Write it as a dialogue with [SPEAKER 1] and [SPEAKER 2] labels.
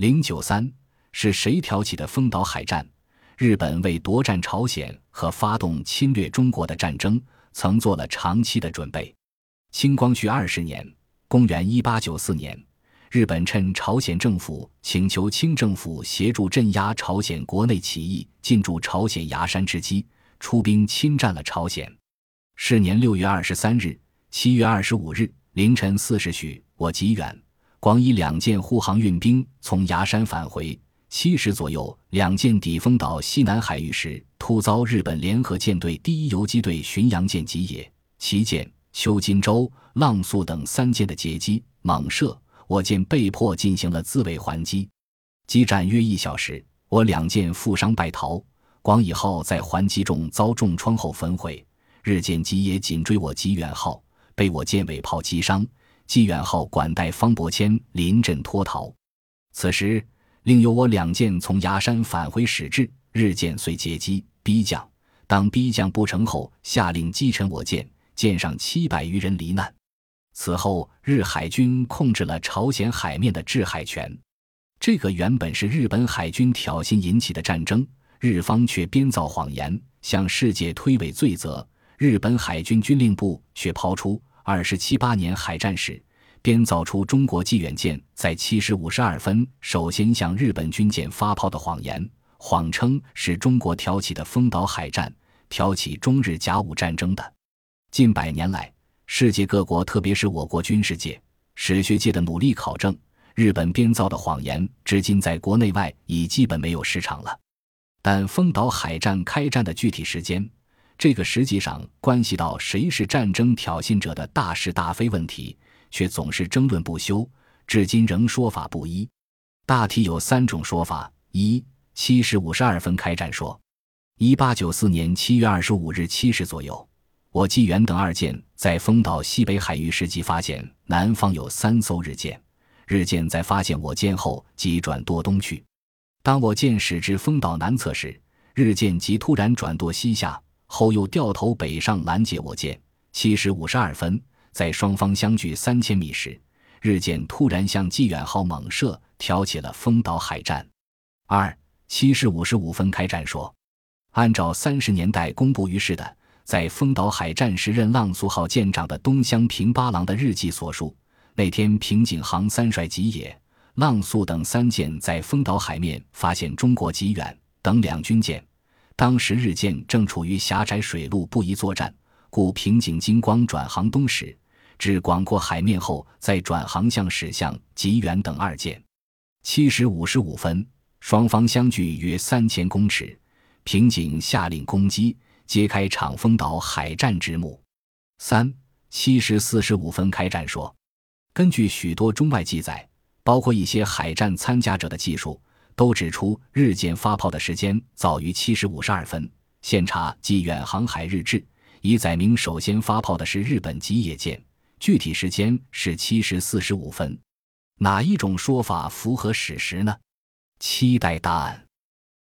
[SPEAKER 1] 零九三是谁挑起的丰岛海战？日本为夺占朝鲜和发动侵略中国的战争，曾做了长期的准备。清光绪二十年（公元一八九四年），日本趁朝鲜政府请求清政府协助镇压朝鲜国内起义、进驻朝鲜牙山之机，出兵侵占了朝鲜。是年六月二十三日、七月二十五日凌晨四时许，我吉远。广以两舰护航运兵从崖山返回，七时左右，两舰抵丰岛西南海域时，突遭日本联合舰队第一游击队巡洋舰吉野、旗舰、秋金舟、浪速等三舰的截击猛射，我舰被迫进行了自卫还击。激战约一小时，我两舰负伤败逃。广以号在还击中遭重创后焚毁，日舰吉野紧追我吉远号，被我舰尾炮击伤。济远号管带方伯谦临阵脱逃，此时另有我两舰从崖山返回使至，日舰遂截击逼降。当逼降不成后，下令击沉我舰，舰上七百余人罹难。此后，日海军控制了朝鲜海面的制海权。这个原本是日本海军挑衅引起的战争，日方却编造谎言向世界推诿罪责。日本海军军令部却抛出。二十七八年海战史，编造出中国济远舰在七时五十二分首先向日本军舰发炮的谎言，谎称是中国挑起的丰岛海战，挑起中日甲午战争的。近百年来，世界各国，特别是我国军事界、史学界的努力考证，日本编造的谎言，至今在国内外已基本没有市场了。但丰岛海战开战的具体时间，这个实际上关系到谁是战争挑衅者的大是大非问题，却总是争论不休，至今仍说法不一。大体有三种说法：一、七时五十二分开战说，一八九四年七月二十五日七时左右，我纪元等二舰在丰岛西北海域时即发现南方有三艘日舰，日舰在发现我舰后即转舵东去。当我舰驶至丰岛南侧时，日舰即突然转舵西下。后又掉头北上拦截我舰。七时五十二分，在双方相距三千米时，日舰突然向济远号猛射，挑起了丰岛海战。二七时五十五分开战说，按照三十年代公布于世的在丰岛海战时任浪速号舰长的东乡平八郎的日记所述，那天平井航三帅吉野、浪速等三舰在丰岛海面发现中国吉远等两军舰。当时日舰正处于狭窄水路，不宜作战，故平井金光转航东驶，至广阔海面后，再转航向驶向吉远等二舰。七时五十五分，双方相距约三千公尺，平井下令攻击，揭开长丰岛海战之幕。三七时四十五分开战说，根据许多中外记载，包括一些海战参加者的记述。都指出日舰发炮的时间早于七时五十二分。现查《即远航海日志》，已载明首先发炮的是日本吉野舰，具体时间是七时四十五分。哪一种说法符合史实呢？期待答案。